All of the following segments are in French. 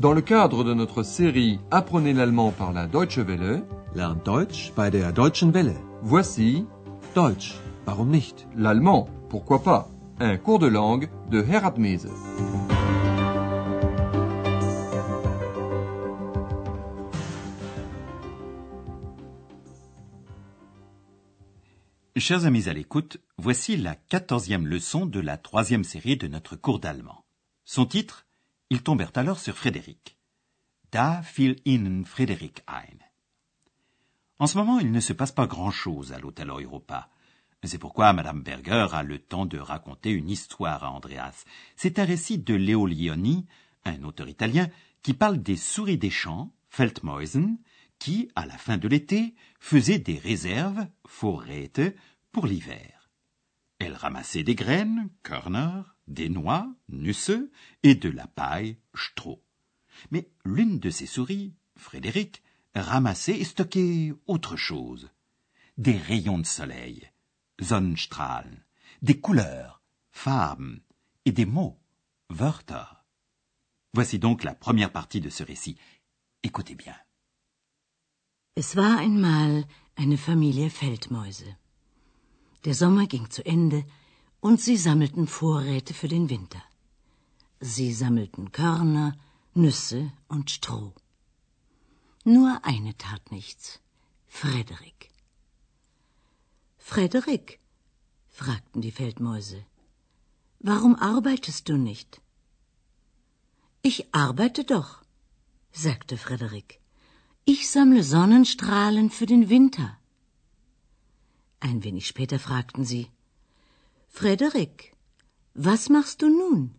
Dans le cadre de notre série Apprenez l'allemand par la Deutsche Welle, Lernt Deutsch bei der Deutschen Welle. voici Deutsch, warum nicht? l'allemand, pourquoi pas, un cours de langue de Herat Mese. Chers amis à l'écoute, voici la quatorzième leçon de la troisième série de notre cours d'allemand. Son titre Ils tombèrent alors sur Frédéric. Da fiel ihnen Frédéric ein. En ce moment, il ne se passe pas grand-chose à l'hôtel Europa. C'est pourquoi Madame Berger a le temps de raconter une histoire à Andreas. C'est un récit de Leo Lioni, un auteur italien, qui parle des souris des champs, Feldmäusen, qui, à la fin de l'été, faisaient des réserves, Vorräte, pour l'hiver. Elles ramassaient des graines, Körner, des noix, Nüsse, et de la paille, Stroh. Mais l'une de ces souris, Frédéric, ramassait et stockait autre chose. Des rayons de soleil, Sonnenstrahlen, des couleurs, Farben, et des mots, Wörter. Voici donc la première partie de ce récit. Écoutez bien. Es war einmal eine Familie Feldmäuse. Der Sommer ging zu Ende und sie sammelten Vorräte für den Winter. Sie sammelten Körner, Nüsse und Stroh. Nur eine tat nichts. Frederik. Frederik, fragten die Feldmäuse, warum arbeitest du nicht? Ich arbeite doch, sagte Frederik. Ich sammle Sonnenstrahlen für den Winter. Ein wenig später fragten sie Frederik, was machst du nun?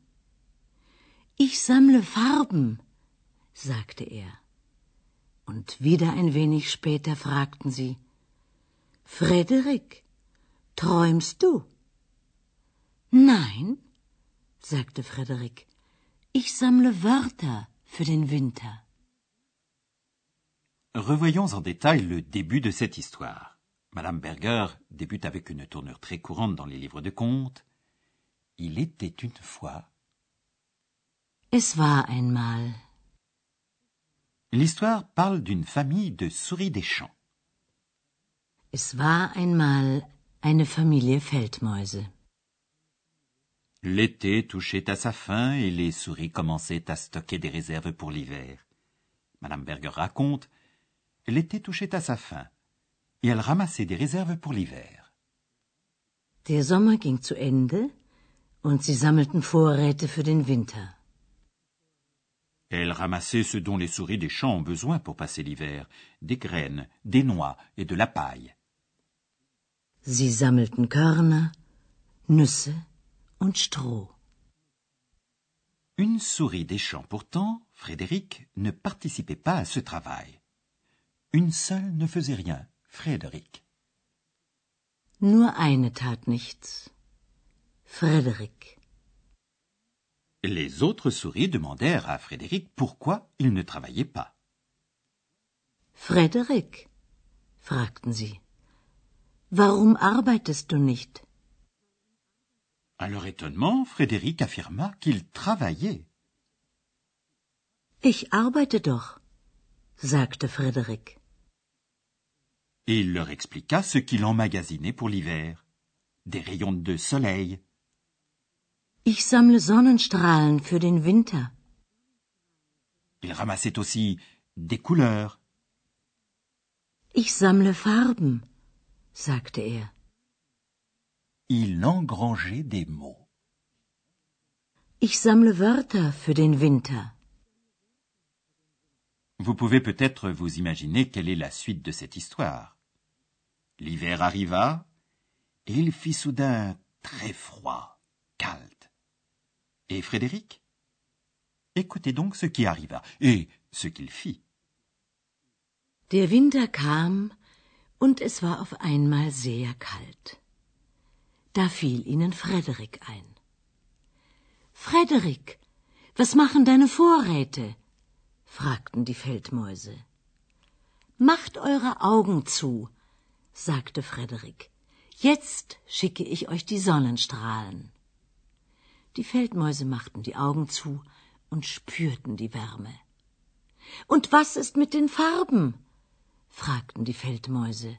Ich sammle Farben, sagte er. Und wieder ein wenig später fragten sie Frederik, träumst du? Nein, sagte Frederik, ich sammle Wörter für den Winter. Revoyons en détail le début de cette histoire. Madame Berger débute avec une tournure très courante dans les livres de contes. Il était une fois. Es war einmal. L'histoire parle d'une famille de souris des champs. Es war einmal eine Familie Feldmäuse. L'été touchait à sa fin et les souris commençaient à stocker des réserves pour l'hiver. Madame Berger raconte L'été touchait à sa fin et elle ramassait des réserves pour l'hiver. Der Sommer ging zu Ende und sie sammelten Vorräte für den Winter. Elle ramassait ce dont les souris des champs ont besoin pour passer l'hiver des graines, des noix et de la paille. Sie sammelten Körner, Nüsse und Stroh. Une souris des champs pourtant, Frédéric, ne participait pas à ce travail. Une seule ne faisait rien, Frédéric. Nur eine tat nichts. Frederik. Les autres souris demandèrent à Frédéric pourquoi il ne travaillait pas. Frederik, fragten sie. Warum arbeitest du nicht? À leur étonnement, Frédéric affirma qu'il travaillait. Ich arbeite doch, sagte Frederik. Et il leur expliqua ce qu'il emmagasinait pour l'hiver. Des rayons de soleil, Ich sammle Sonnenstrahlen für den Winter. il ramassait aussi des couleurs, Ich sammle Farben, sagte er. il engrangeait des mots. Ich sammle Wörter für den Winter. Vous pouvez peut-être vous imaginer quelle est la suite de cette histoire. L'hiver arriva, et il fit soudain très froid, calme. Et Frédéric Écoutez donc ce qui arriva, et ce qu'il fit. Der Winter kam und es war auf einmal sehr kalt. Da fiel ihnen Frederik ein. Frederik, was machen deine Vorräte? fragten die Feldmäuse. Macht eure Augen zu, sagte Frederik. Jetzt schicke ich euch die Sonnenstrahlen. Die Feldmäuse machten die Augen zu und spürten die Wärme. Und was ist mit den Farben? fragten die Feldmäuse.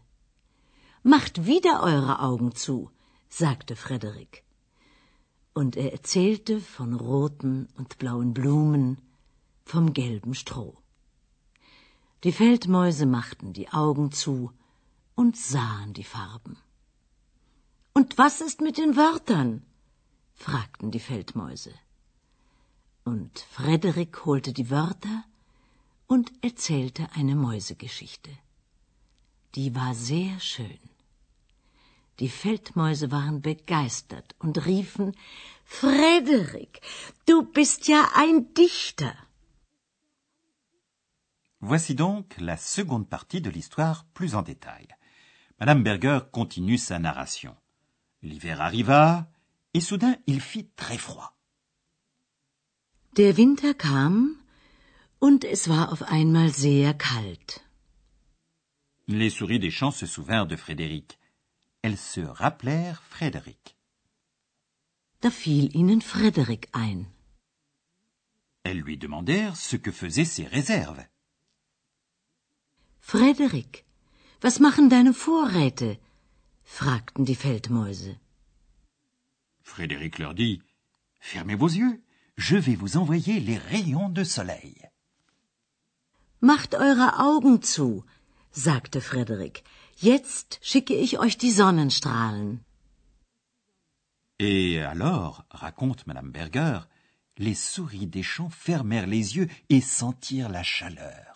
Macht wieder eure Augen zu, sagte Frederik. Und er erzählte von roten und blauen Blumen, vom gelben Stroh. Die Feldmäuse machten die Augen zu und sahen die Farben. Und was ist mit den Wörtern? fragten die Feldmäuse. Und Frederik holte die Wörter und erzählte eine Mäusegeschichte. Die war sehr schön. Die Feldmäuse waren begeistert und riefen Frederik, du bist ja ein Dichter. Voici donc la seconde partie de l'histoire plus en détail. Madame Berger continue sa narration. L'hiver arriva, et soudain il fit très froid. Der Winter kam, und es war auf einmal sehr kalt. Les souris des champs se souvinrent de Frédéric. Elles se rappelèrent Frédéric. Da fiel ihnen Frederik ein. Elles lui demandèrent ce que faisaient ses réserves. Frederik, was machen deine Vorräte? fragten die Feldmäuse. Frédéric leur dit Fermez vos yeux, je vais vous envoyer les rayons de soleil. Macht eure Augen zu, sagte Frederik. Jetzt schicke ich euch die Sonnenstrahlen. Et alors, raconte Madame Berger, les souris des champs fermèrent les yeux et sentirent la chaleur.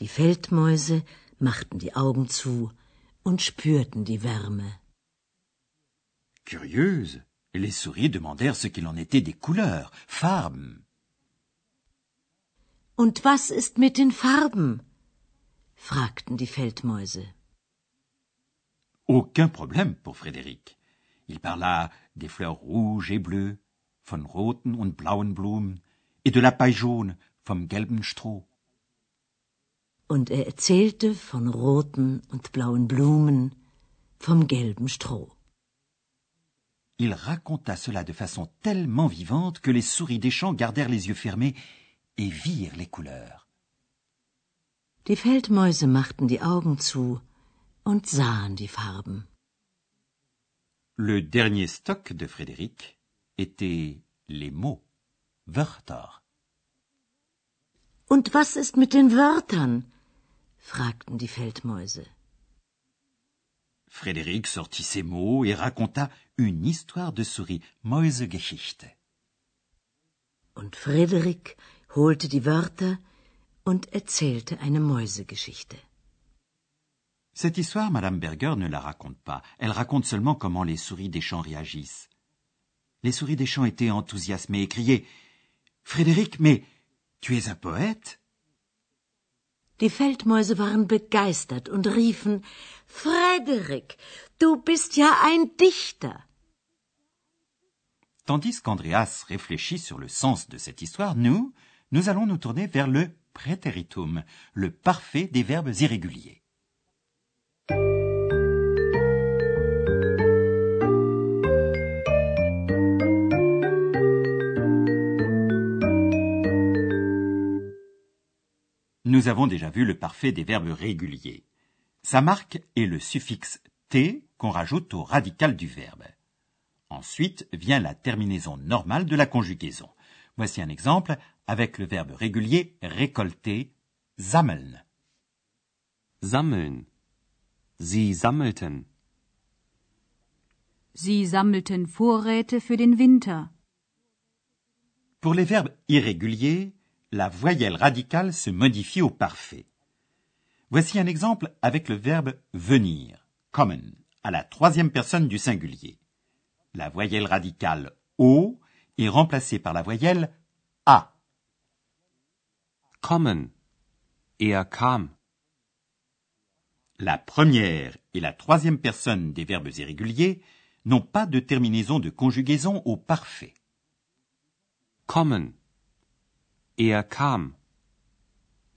Die Feldmäuse machten die Augen zu und spürten die Wärme. Curieuses, les souris demandèrent ce qu'il en était des couleurs, Farben. Und was ist mit den Farben? fragten die Feldmäuse. Aucun problème pour Frédéric. Il parla des fleurs rouges et bleues, von roten und blauen Blumen, et de la paille jaune, vom gelben Stroh. Und er erzählte von roten und blauen Blumen, vom gelben Stroh. Il raconta cela de façon tellement vivante que les souris des champs gardèrent les yeux fermés et virent les couleurs. Die Feldmäuse machten die Augen zu und sahen die Farben. Le dernier stock de Frédéric était les mots, Wörter. Und was ist mit den Wörtern? Fragten die Feldmäuse. Frédéric sortit ces mots et raconta une histoire de souris, Mäusegeschichte. Und Frederik holte die Wörter und erzählte eine Mäusegeschichte. Cette histoire, Madame Berger ne la raconte pas. Elle raconte seulement comment les souris des champs réagissent. Les souris des champs étaient enthousiasmées et criaient Frédéric, mais tu es un poète? Die Feldmäuse waren begeistert und riefen Frederik, du bist ja ein Dichter. Tandis qu'Andreas réfléchit sur le sens de cette histoire, nous, nous allons nous tourner vers le préteritum, le parfait des verbes irréguliers. Nous avons déjà vu le parfait des verbes réguliers. Sa marque est le suffixe t qu'on rajoute au radical du verbe. Ensuite vient la terminaison normale de la conjugaison. Voici un exemple avec le verbe régulier récolter, sammeln. Sammeln. Sie sammelten. Sie sammelten Vorräte für den Winter. Pour les verbes irréguliers, la voyelle radicale se modifie au parfait. Voici un exemple avec le verbe venir, kommen, à la troisième personne du singulier. La voyelle radicale O est remplacée par la voyelle A. Kommen. Er kam. La première et la troisième personne des verbes irréguliers n'ont pas de terminaison de conjugaison au parfait. Kommen. Er kam.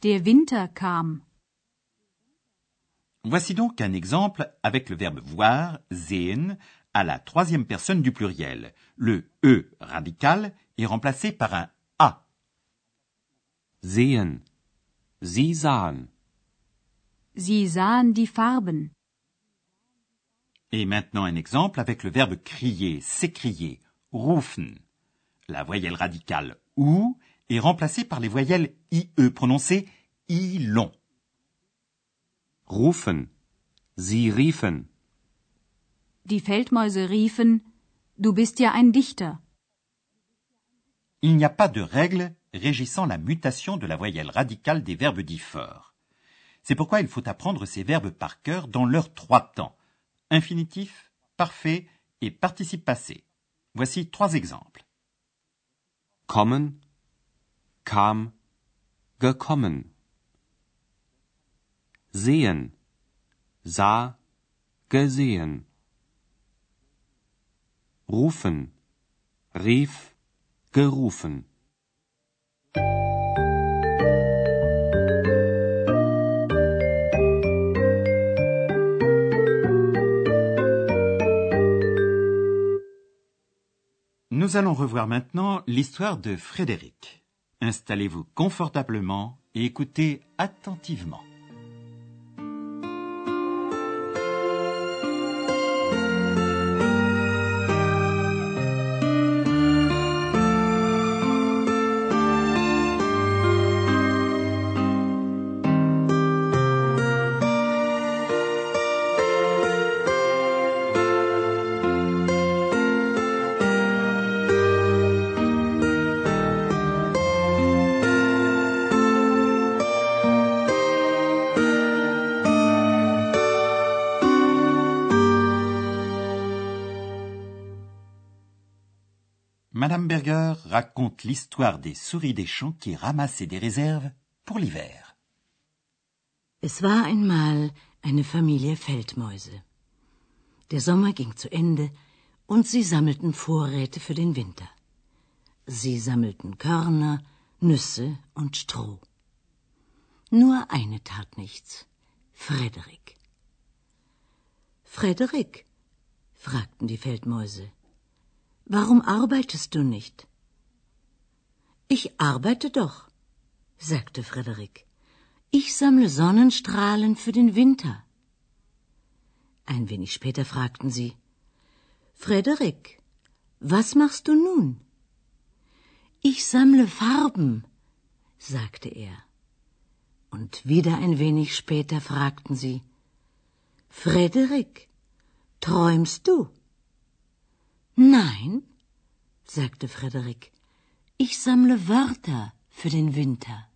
Der Winter kam. Voici donc un exemple avec le verbe voir, sehen, à la troisième personne du pluriel. Le E radical est remplacé par un A. sehen. Sie sahen. Sie sahen die Farben. Et maintenant un exemple avec le verbe crier, s'écrier, rufen. La voyelle radicale ou est remplacée par les voyelles IE prononcées I long. Rufen. Sie riefen. Die Feldmäuse riefen, Du bist ja ein Dichter. Il n'y a pas de règle régissant la mutation de la voyelle radicale des verbes dits forts. C'est pourquoi il faut apprendre ces verbes par cœur dans leurs trois temps. Infinitif, parfait et participe passé. Voici trois exemples. Kommen. Kam. Gekommen. Sehen. Sah. Gesehen. Rufen. Rief. Gerufen. Nous allons revoir maintenant l'histoire de Frédéric. Installez-vous confortablement et écoutez attentivement. Madame Berger raconte l'histoire des souris des champs qui ramassaient des réserves pour l'hiver. Es war einmal eine Familie Feldmäuse. Der Sommer ging zu Ende und sie sammelten Vorräte für den Winter. Sie sammelten Körner, Nüsse und Stroh. Nur eine tat nichts. Frederik. Frederik, fragten die Feldmäuse, warum arbeitest du nicht? Ich arbeite doch, sagte Frederik. Ich sammle Sonnenstrahlen für den Winter. Ein wenig später fragten sie Frederik, was machst du nun? Ich sammle Farben, sagte er. Und wieder ein wenig später fragten sie Frederik, träumst du? Nein, sagte Frederik, ich sammle Wörter für den Winter.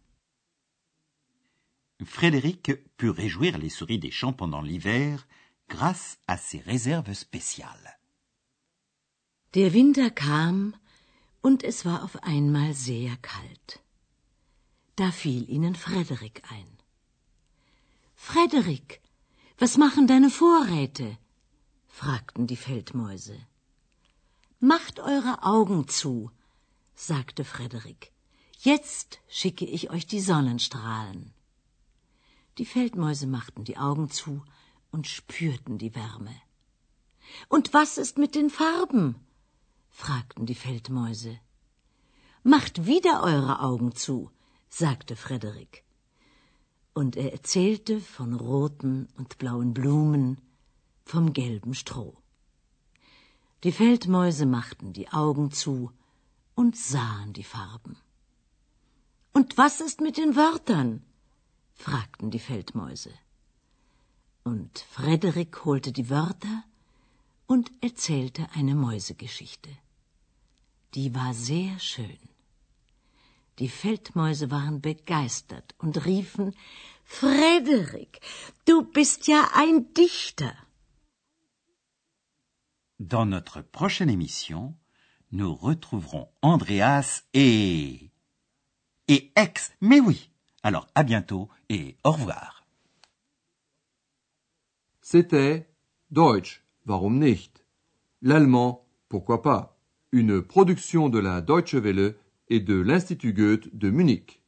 Frédéric put réjouir les souris des champs pendant l'hiver grâce à ses réserves spéciales. Der Winter kam und es war auf einmal sehr kalt. Da fiel ihnen Frederik ein. Frederik, was machen deine Vorräte? fragten die Feldmäuse. Macht eure Augen zu, sagte Frederik. Jetzt schicke ich euch die Sonnenstrahlen. Die Feldmäuse machten die Augen zu und spürten die Wärme. Und was ist mit den Farben? fragten die Feldmäuse. Macht wieder eure Augen zu, sagte Frederik. Und er erzählte von roten und blauen Blumen, vom gelben Stroh. Die Feldmäuse machten die Augen zu und sahen die Farben. Und was ist mit den Wörtern? fragten die Feldmäuse. Und Frederik holte die Wörter und erzählte eine Mäusegeschichte. Die war sehr schön. Die Feldmäuse waren begeistert und riefen Frederik, du bist ja ein Dichter. Dans notre prochaine émission, nous retrouverons Andreas et... et Ex. Mais oui. Alors à bientôt et au revoir. C'était Deutsch, warum nicht? L'allemand, pourquoi pas? Une production de la Deutsche Welle et de l'Institut Goethe de Munich.